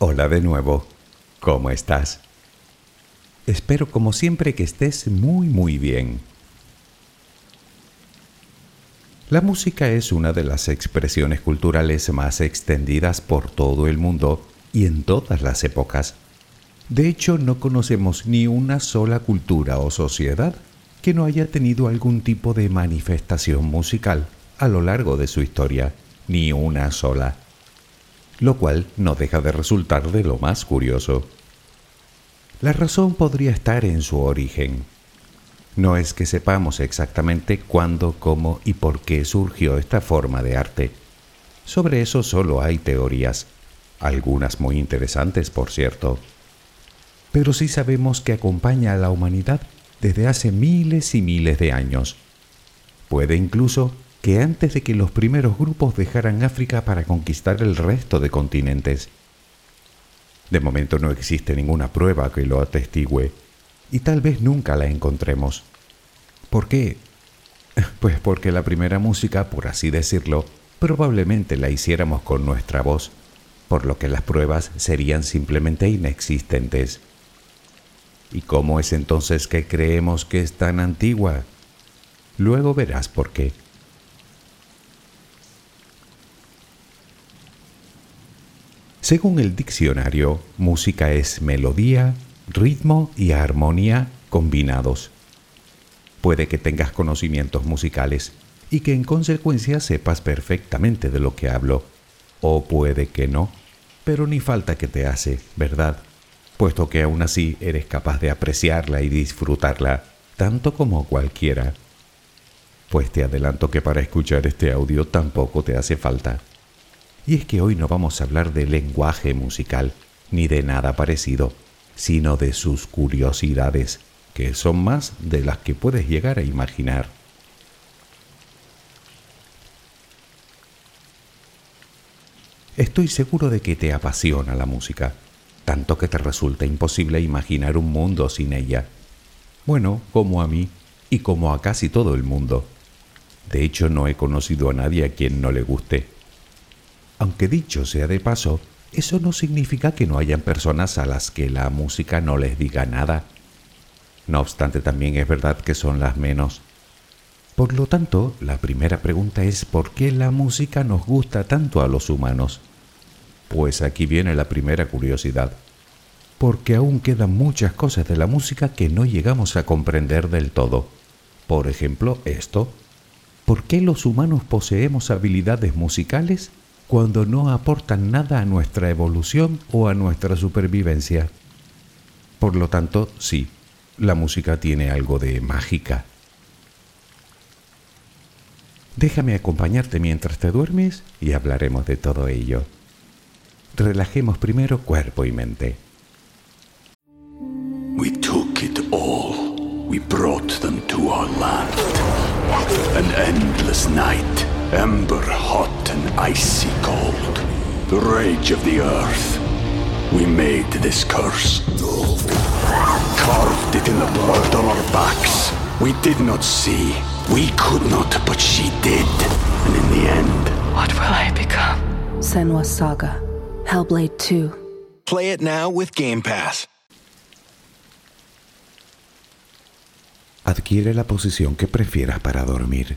Hola de nuevo, ¿cómo estás? Espero como siempre que estés muy muy bien. La música es una de las expresiones culturales más extendidas por todo el mundo y en todas las épocas. De hecho, no conocemos ni una sola cultura o sociedad que no haya tenido algún tipo de manifestación musical a lo largo de su historia, ni una sola lo cual no deja de resultar de lo más curioso. La razón podría estar en su origen. No es que sepamos exactamente cuándo, cómo y por qué surgió esta forma de arte. Sobre eso solo hay teorías, algunas muy interesantes, por cierto. Pero sí sabemos que acompaña a la humanidad desde hace miles y miles de años. Puede incluso que antes de que los primeros grupos dejaran África para conquistar el resto de continentes. De momento no existe ninguna prueba que lo atestigüe, y tal vez nunca la encontremos. ¿Por qué? Pues porque la primera música, por así decirlo, probablemente la hiciéramos con nuestra voz, por lo que las pruebas serían simplemente inexistentes. ¿Y cómo es entonces que creemos que es tan antigua? Luego verás por qué. Según el diccionario, música es melodía, ritmo y armonía combinados. Puede que tengas conocimientos musicales y que en consecuencia sepas perfectamente de lo que hablo, o puede que no, pero ni falta que te hace, ¿verdad? Puesto que aún así eres capaz de apreciarla y disfrutarla, tanto como cualquiera. Pues te adelanto que para escuchar este audio tampoco te hace falta. Y es que hoy no vamos a hablar de lenguaje musical, ni de nada parecido, sino de sus curiosidades, que son más de las que puedes llegar a imaginar. Estoy seguro de que te apasiona la música, tanto que te resulta imposible imaginar un mundo sin ella. Bueno, como a mí y como a casi todo el mundo. De hecho, no he conocido a nadie a quien no le guste. Aunque dicho sea de paso, eso no significa que no hayan personas a las que la música no les diga nada. No obstante, también es verdad que son las menos. Por lo tanto, la primera pregunta es ¿por qué la música nos gusta tanto a los humanos? Pues aquí viene la primera curiosidad. Porque aún quedan muchas cosas de la música que no llegamos a comprender del todo. Por ejemplo, esto. ¿Por qué los humanos poseemos habilidades musicales cuando no aportan nada a nuestra evolución o a nuestra supervivencia? Por lo tanto, sí, la música tiene algo de mágica. Déjame acompañarte mientras te duermes y hablaremos de todo ello. Relajemos primero cuerpo y mente. we took it all. We brought them to our land. An endless night, ember hot and icy cold. The rage of the earth. We made this curse. Carved it in the blood on our backs. We did not see. We could not, but she did. And in the end, What will I become? Senwa Saga. Hellblade 2. Play it now with Game Pass. Adquiere la posición que prefieras para dormir.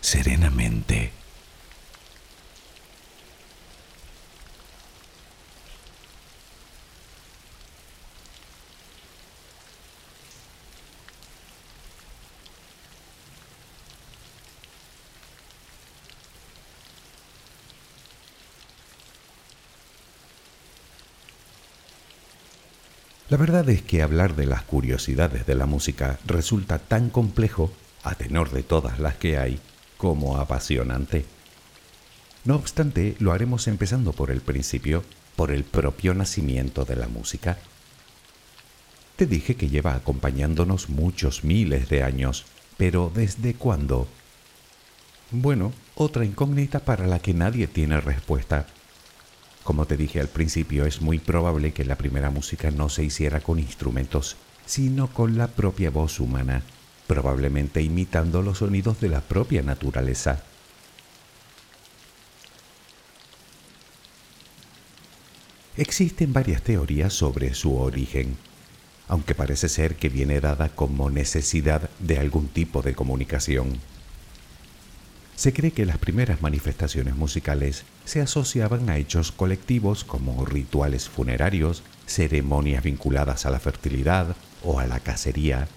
serenamente. La verdad es que hablar de las curiosidades de la música resulta tan complejo, a tenor de todas las que hay, como apasionante. No obstante, lo haremos empezando por el principio, por el propio nacimiento de la música. Te dije que lleva acompañándonos muchos miles de años, pero ¿desde cuándo? Bueno, otra incógnita para la que nadie tiene respuesta. Como te dije al principio, es muy probable que la primera música no se hiciera con instrumentos, sino con la propia voz humana probablemente imitando los sonidos de la propia naturaleza. Existen varias teorías sobre su origen, aunque parece ser que viene dada como necesidad de algún tipo de comunicación. Se cree que las primeras manifestaciones musicales se asociaban a hechos colectivos como rituales funerarios, ceremonias vinculadas a la fertilidad o a la cacería,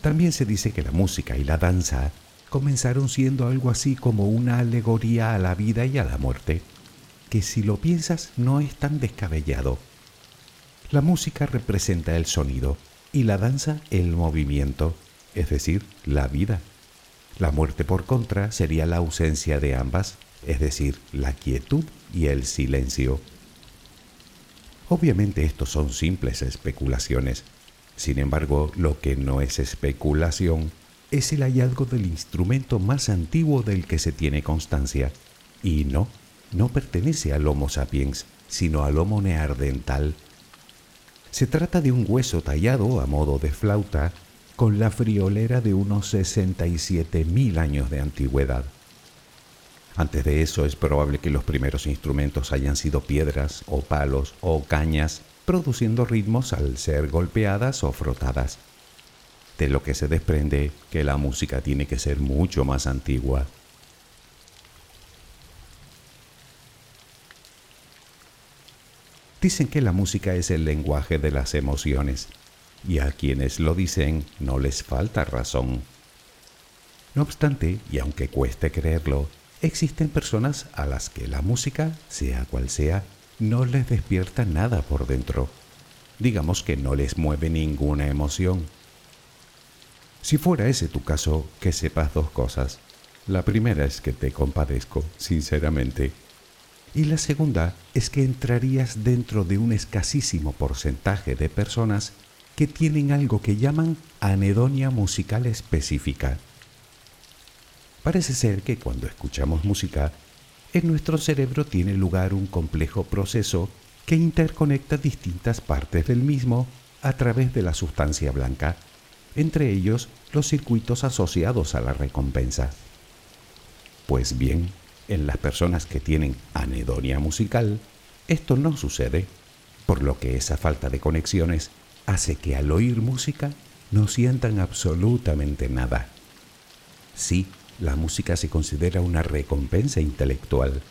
también se dice que la música y la danza comenzaron siendo algo así como una alegoría a la vida y a la muerte, que si lo piensas no es tan descabellado. La música representa el sonido y la danza el movimiento, es decir, la vida. La muerte, por contra, sería la ausencia de ambas, es decir, la quietud y el silencio. Obviamente estos son simples especulaciones. Sin embargo, lo que no es especulación es el hallazgo del instrumento más antiguo del que se tiene constancia. Y no, no pertenece al Homo sapiens, sino al Homo neandertal. Se trata de un hueso tallado a modo de flauta con la friolera de unos 67.000 años de antigüedad. Antes de eso es probable que los primeros instrumentos hayan sido piedras o palos o cañas, produciendo ritmos al ser golpeadas o frotadas. De lo que se desprende que la música tiene que ser mucho más antigua. Dicen que la música es el lenguaje de las emociones y a quienes lo dicen no les falta razón. No obstante, y aunque cueste creerlo, existen personas a las que la música, sea cual sea, no les despierta nada por dentro. Digamos que no les mueve ninguna emoción. Si fuera ese tu caso, que sepas dos cosas. La primera es que te compadezco, sinceramente. Y la segunda es que entrarías dentro de un escasísimo porcentaje de personas que tienen algo que llaman anedonia musical específica. Parece ser que cuando escuchamos música, en nuestro cerebro tiene lugar un complejo proceso que interconecta distintas partes del mismo a través de la sustancia blanca, entre ellos los circuitos asociados a la recompensa. Pues bien, en las personas que tienen anedonia musical, esto no sucede, por lo que esa falta de conexiones hace que al oír música no sientan absolutamente nada. Sí, la música se considera una recompensa intelectual.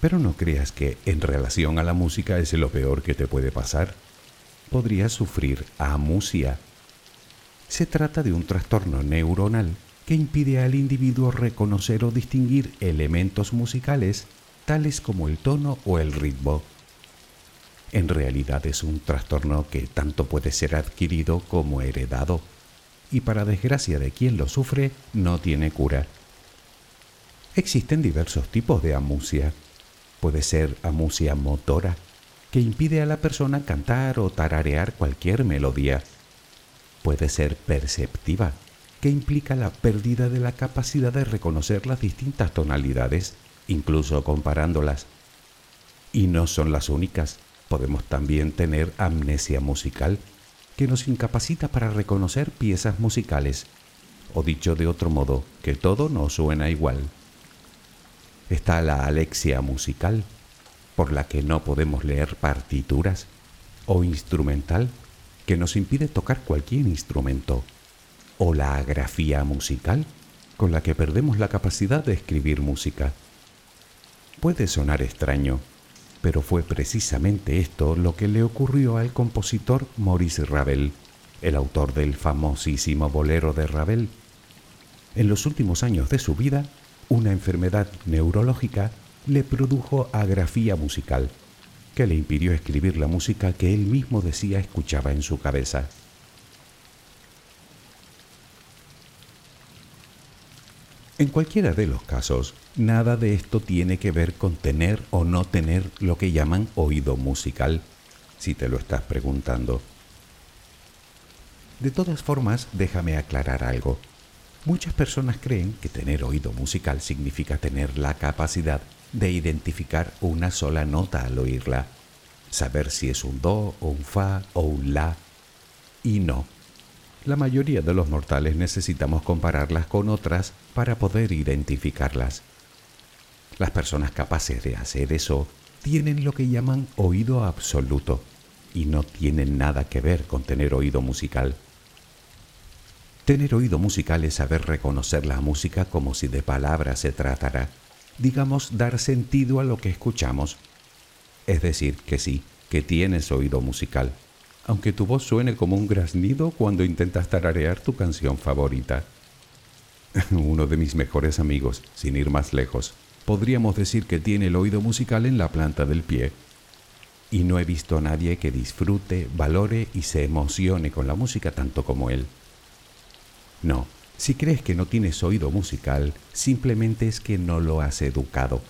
Pero no creas que en relación a la música es lo peor que te puede pasar. Podrías sufrir amusia. Se trata de un trastorno neuronal que impide al individuo reconocer o distinguir elementos musicales tales como el tono o el ritmo. En realidad es un trastorno que tanto puede ser adquirido como heredado, y para desgracia de quien lo sufre, no tiene cura. Existen diversos tipos de amusia. Puede ser amusia motora, que impide a la persona cantar o tararear cualquier melodía. Puede ser perceptiva, que implica la pérdida de la capacidad de reconocer las distintas tonalidades incluso comparándolas. Y no son las únicas. Podemos también tener amnesia musical, que nos incapacita para reconocer piezas musicales, o dicho de otro modo, que todo nos suena igual. Está la alexia musical, por la que no podemos leer partituras, o instrumental, que nos impide tocar cualquier instrumento, o la agrafía musical, con la que perdemos la capacidad de escribir música. Puede sonar extraño, pero fue precisamente esto lo que le ocurrió al compositor Maurice Ravel, el autor del famosísimo bolero de Ravel. En los últimos años de su vida, una enfermedad neurológica le produjo agrafía musical, que le impidió escribir la música que él mismo decía escuchaba en su cabeza. En cualquiera de los casos, nada de esto tiene que ver con tener o no tener lo que llaman oído musical, si te lo estás preguntando. De todas formas, déjame aclarar algo. Muchas personas creen que tener oído musical significa tener la capacidad de identificar una sola nota al oírla, saber si es un do o un fa o un la. Y no, la mayoría de los mortales necesitamos compararlas con otras para poder identificarlas. Las personas capaces de hacer eso tienen lo que llaman oído absoluto y no tienen nada que ver con tener oído musical. Tener oído musical es saber reconocer la música como si de palabras se tratara, digamos, dar sentido a lo que escuchamos. Es decir, que sí, que tienes oído musical, aunque tu voz suene como un graznido cuando intentas tararear tu canción favorita. Uno de mis mejores amigos, sin ir más lejos, podríamos decir que tiene el oído musical en la planta del pie. Y no he visto a nadie que disfrute, valore y se emocione con la música tanto como él. No, si crees que no tienes oído musical, simplemente es que no lo has educado.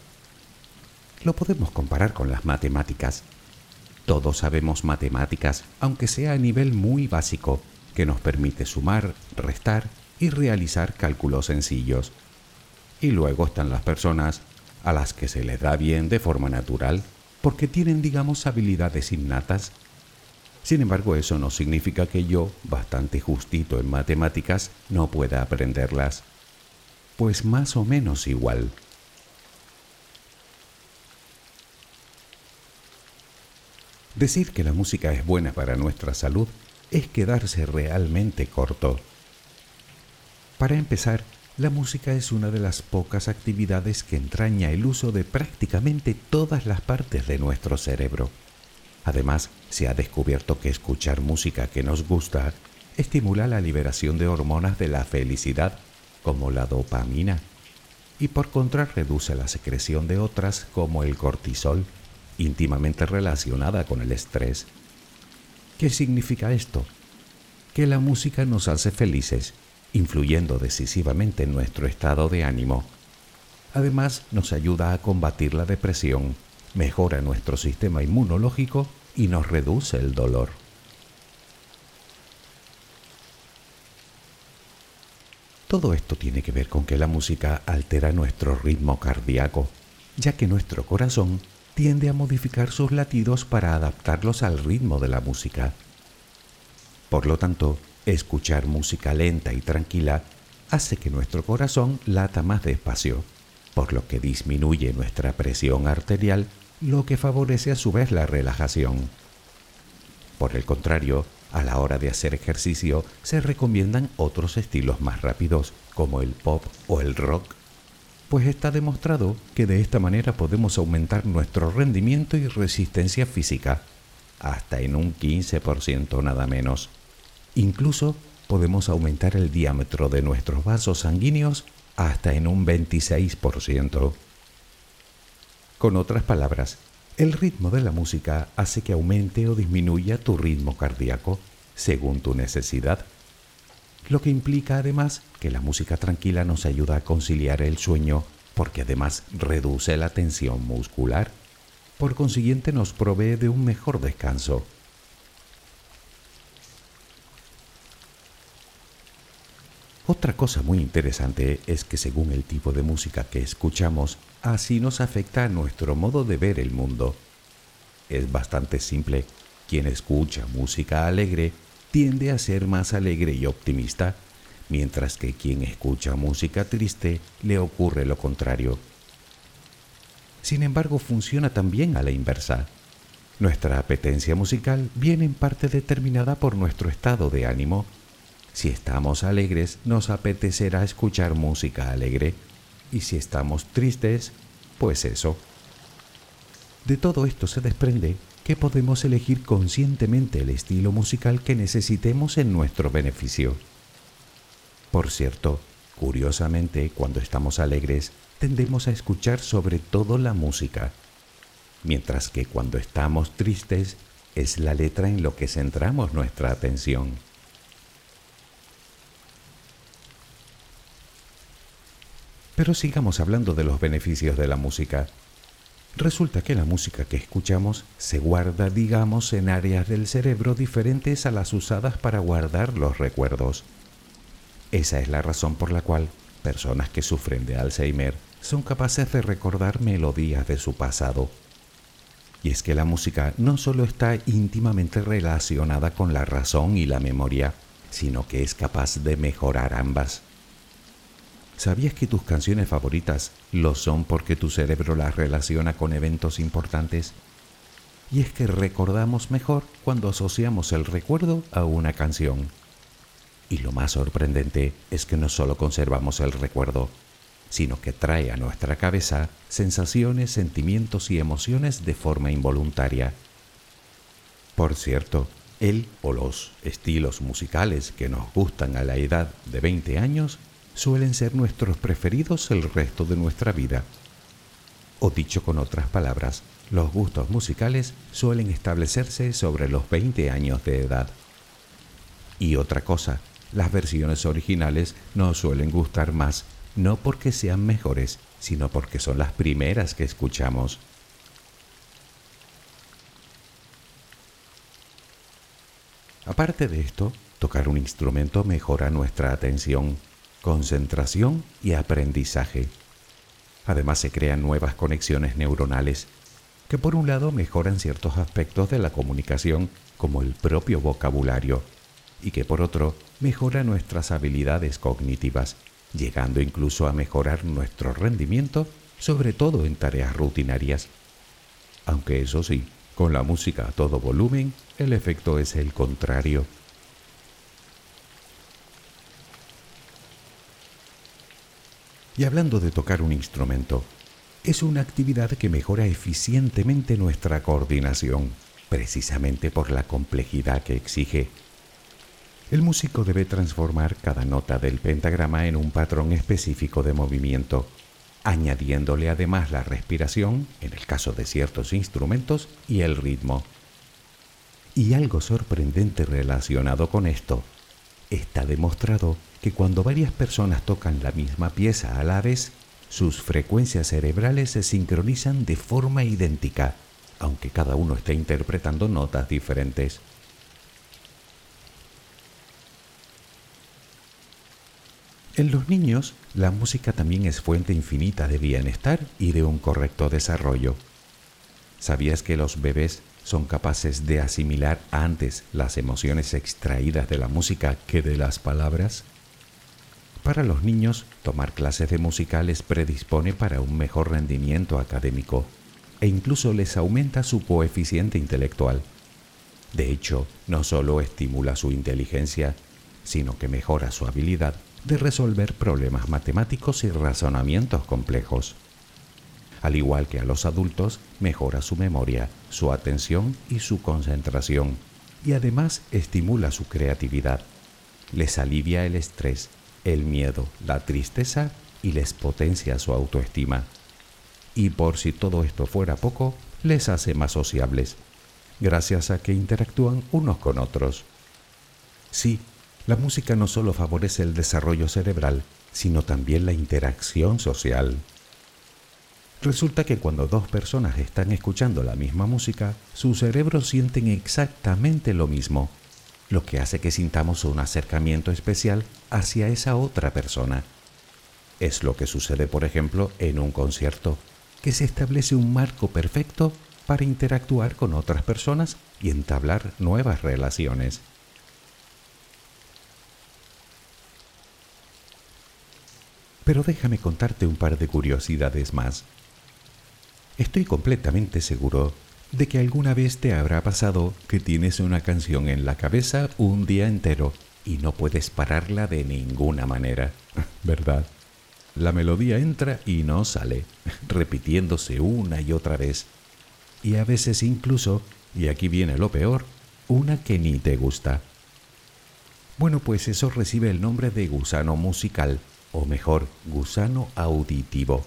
Lo podemos comparar con las matemáticas. Todos sabemos matemáticas, aunque sea a nivel muy básico, que nos permite sumar, restar y realizar cálculos sencillos. Y luego están las personas a las que se les da bien de forma natural, porque tienen, digamos, habilidades innatas. Sin embargo, eso no significa que yo, bastante justito en matemáticas, no pueda aprenderlas. Pues más o menos igual. Decir que la música es buena para nuestra salud es quedarse realmente corto. Para empezar, la música es una de las pocas actividades que entraña el uso de prácticamente todas las partes de nuestro cerebro. Además, se ha descubierto que escuchar música que nos gusta estimula la liberación de hormonas de la felicidad, como la dopamina, y por contra reduce la secreción de otras como el cortisol, íntimamente relacionada con el estrés. ¿Qué significa esto? Que la música nos hace felices influyendo decisivamente en nuestro estado de ánimo. Además, nos ayuda a combatir la depresión, mejora nuestro sistema inmunológico y nos reduce el dolor. Todo esto tiene que ver con que la música altera nuestro ritmo cardíaco, ya que nuestro corazón tiende a modificar sus latidos para adaptarlos al ritmo de la música. Por lo tanto, Escuchar música lenta y tranquila hace que nuestro corazón lata más despacio, por lo que disminuye nuestra presión arterial, lo que favorece a su vez la relajación. Por el contrario, a la hora de hacer ejercicio se recomiendan otros estilos más rápidos, como el pop o el rock, pues está demostrado que de esta manera podemos aumentar nuestro rendimiento y resistencia física, hasta en un 15% nada menos. Incluso podemos aumentar el diámetro de nuestros vasos sanguíneos hasta en un 26%. Con otras palabras, el ritmo de la música hace que aumente o disminuya tu ritmo cardíaco según tu necesidad, lo que implica además que la música tranquila nos ayuda a conciliar el sueño porque además reduce la tensión muscular. Por consiguiente nos provee de un mejor descanso Otra cosa muy interesante es que según el tipo de música que escuchamos, así nos afecta a nuestro modo de ver el mundo. Es bastante simple. Quien escucha música alegre tiende a ser más alegre y optimista, mientras que quien escucha música triste le ocurre lo contrario. Sin embargo, funciona también a la inversa. Nuestra apetencia musical viene en parte determinada por nuestro estado de ánimo si estamos alegres, nos apetecerá escuchar música alegre. Y si estamos tristes, pues eso. De todo esto se desprende que podemos elegir conscientemente el estilo musical que necesitemos en nuestro beneficio. Por cierto, curiosamente, cuando estamos alegres, tendemos a escuchar sobre todo la música, mientras que cuando estamos tristes es la letra en lo que centramos nuestra atención. Pero sigamos hablando de los beneficios de la música. Resulta que la música que escuchamos se guarda, digamos, en áreas del cerebro diferentes a las usadas para guardar los recuerdos. Esa es la razón por la cual personas que sufren de Alzheimer son capaces de recordar melodías de su pasado. Y es que la música no solo está íntimamente relacionada con la razón y la memoria, sino que es capaz de mejorar ambas. ¿Sabías que tus canciones favoritas lo son porque tu cerebro las relaciona con eventos importantes? Y es que recordamos mejor cuando asociamos el recuerdo a una canción. Y lo más sorprendente es que no solo conservamos el recuerdo, sino que trae a nuestra cabeza sensaciones, sentimientos y emociones de forma involuntaria. Por cierto, el o los estilos musicales que nos gustan a la edad de 20 años suelen ser nuestros preferidos el resto de nuestra vida. O dicho con otras palabras, los gustos musicales suelen establecerse sobre los 20 años de edad. Y otra cosa, las versiones originales nos suelen gustar más, no porque sean mejores, sino porque son las primeras que escuchamos. Aparte de esto, tocar un instrumento mejora nuestra atención, concentración y aprendizaje. Además se crean nuevas conexiones neuronales que por un lado mejoran ciertos aspectos de la comunicación como el propio vocabulario y que por otro mejora nuestras habilidades cognitivas, llegando incluso a mejorar nuestro rendimiento, sobre todo en tareas rutinarias. Aunque eso sí, con la música a todo volumen, el efecto es el contrario. Y hablando de tocar un instrumento, es una actividad que mejora eficientemente nuestra coordinación, precisamente por la complejidad que exige. El músico debe transformar cada nota del pentagrama en un patrón específico de movimiento, añadiéndole además la respiración, en el caso de ciertos instrumentos, y el ritmo. Y algo sorprendente relacionado con esto, está demostrado que cuando varias personas tocan la misma pieza a la vez, sus frecuencias cerebrales se sincronizan de forma idéntica, aunque cada uno esté interpretando notas diferentes. En los niños, la música también es fuente infinita de bienestar y de un correcto desarrollo. ¿Sabías que los bebés son capaces de asimilar antes las emociones extraídas de la música que de las palabras? Para los niños, tomar clases de música les predispone para un mejor rendimiento académico e incluso les aumenta su coeficiente intelectual. De hecho, no solo estimula su inteligencia, sino que mejora su habilidad de resolver problemas matemáticos y razonamientos complejos. Al igual que a los adultos, mejora su memoria, su atención y su concentración, y además estimula su creatividad. Les alivia el estrés el miedo, la tristeza y les potencia su autoestima. Y por si todo esto fuera poco, les hace más sociables, gracias a que interactúan unos con otros. Sí, la música no solo favorece el desarrollo cerebral, sino también la interacción social. Resulta que cuando dos personas están escuchando la misma música, sus cerebros sienten exactamente lo mismo lo que hace que sintamos un acercamiento especial hacia esa otra persona. Es lo que sucede, por ejemplo, en un concierto, que se establece un marco perfecto para interactuar con otras personas y entablar nuevas relaciones. Pero déjame contarte un par de curiosidades más. Estoy completamente seguro de que alguna vez te habrá pasado que tienes una canción en la cabeza un día entero y no puedes pararla de ninguna manera, ¿verdad? La melodía entra y no sale, repitiéndose una y otra vez. Y a veces incluso, y aquí viene lo peor, una que ni te gusta. Bueno, pues eso recibe el nombre de gusano musical, o mejor, gusano auditivo.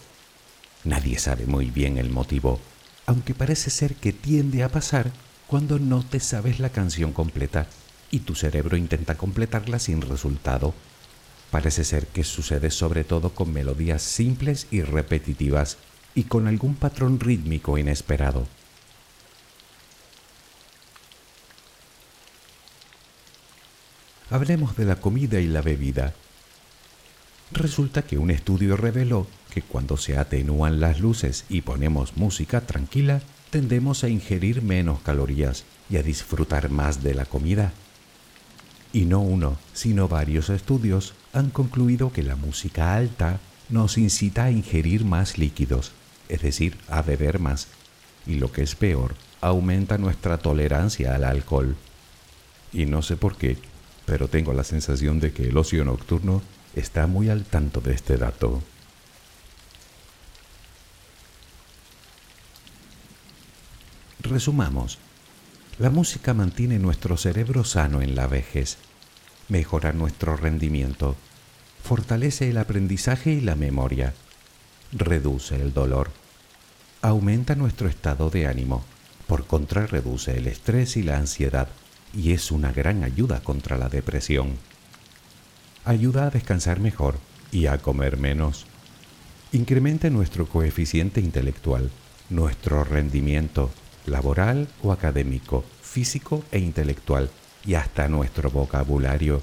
Nadie sabe muy bien el motivo, aunque parece ser que tiende a pasar cuando no te sabes la canción completa y tu cerebro intenta completarla sin resultado. Parece ser que sucede sobre todo con melodías simples y repetitivas y con algún patrón rítmico inesperado. Hablemos de la comida y la bebida. Resulta que un estudio reveló que cuando se atenúan las luces y ponemos música tranquila, tendemos a ingerir menos calorías y a disfrutar más de la comida. Y no uno, sino varios estudios han concluido que la música alta nos incita a ingerir más líquidos, es decir, a beber más, y lo que es peor, aumenta nuestra tolerancia al alcohol. Y no sé por qué, pero tengo la sensación de que el ocio nocturno está muy al tanto de este dato. Resumamos. La música mantiene nuestro cerebro sano en la vejez, mejora nuestro rendimiento, fortalece el aprendizaje y la memoria, reduce el dolor, aumenta nuestro estado de ánimo, por contra reduce el estrés y la ansiedad y es una gran ayuda contra la depresión. Ayuda a descansar mejor y a comer menos. Incrementa nuestro coeficiente intelectual, nuestro rendimiento laboral o académico, físico e intelectual y hasta nuestro vocabulario.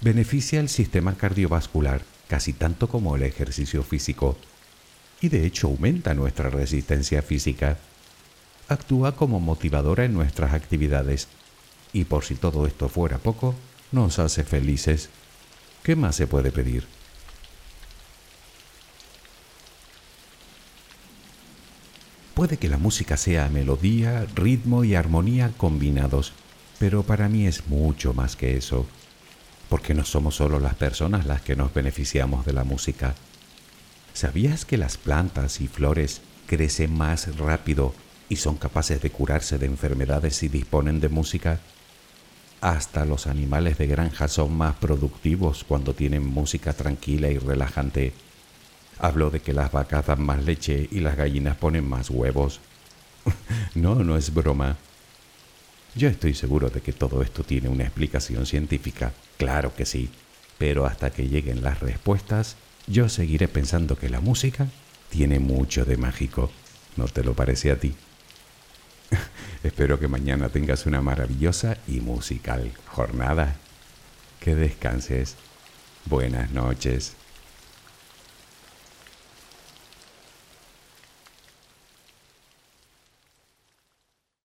Beneficia el sistema cardiovascular casi tanto como el ejercicio físico y de hecho aumenta nuestra resistencia física. Actúa como motivadora en nuestras actividades y por si todo esto fuera poco, nos hace felices. ¿Qué más se puede pedir? Puede que la música sea melodía, ritmo y armonía combinados, pero para mí es mucho más que eso, porque no somos solo las personas las que nos beneficiamos de la música. ¿Sabías que las plantas y flores crecen más rápido y son capaces de curarse de enfermedades si disponen de música? Hasta los animales de granja son más productivos cuando tienen música tranquila y relajante Hablo de que las vacas dan más leche y las gallinas ponen más huevos. no, no es broma. Yo estoy seguro de que todo esto tiene una explicación científica. Claro que sí. Pero hasta que lleguen las respuestas, yo seguiré pensando que la música tiene mucho de mágico. ¿No te lo parece a ti? Espero que mañana tengas una maravillosa y musical jornada. Que descanses. Buenas noches.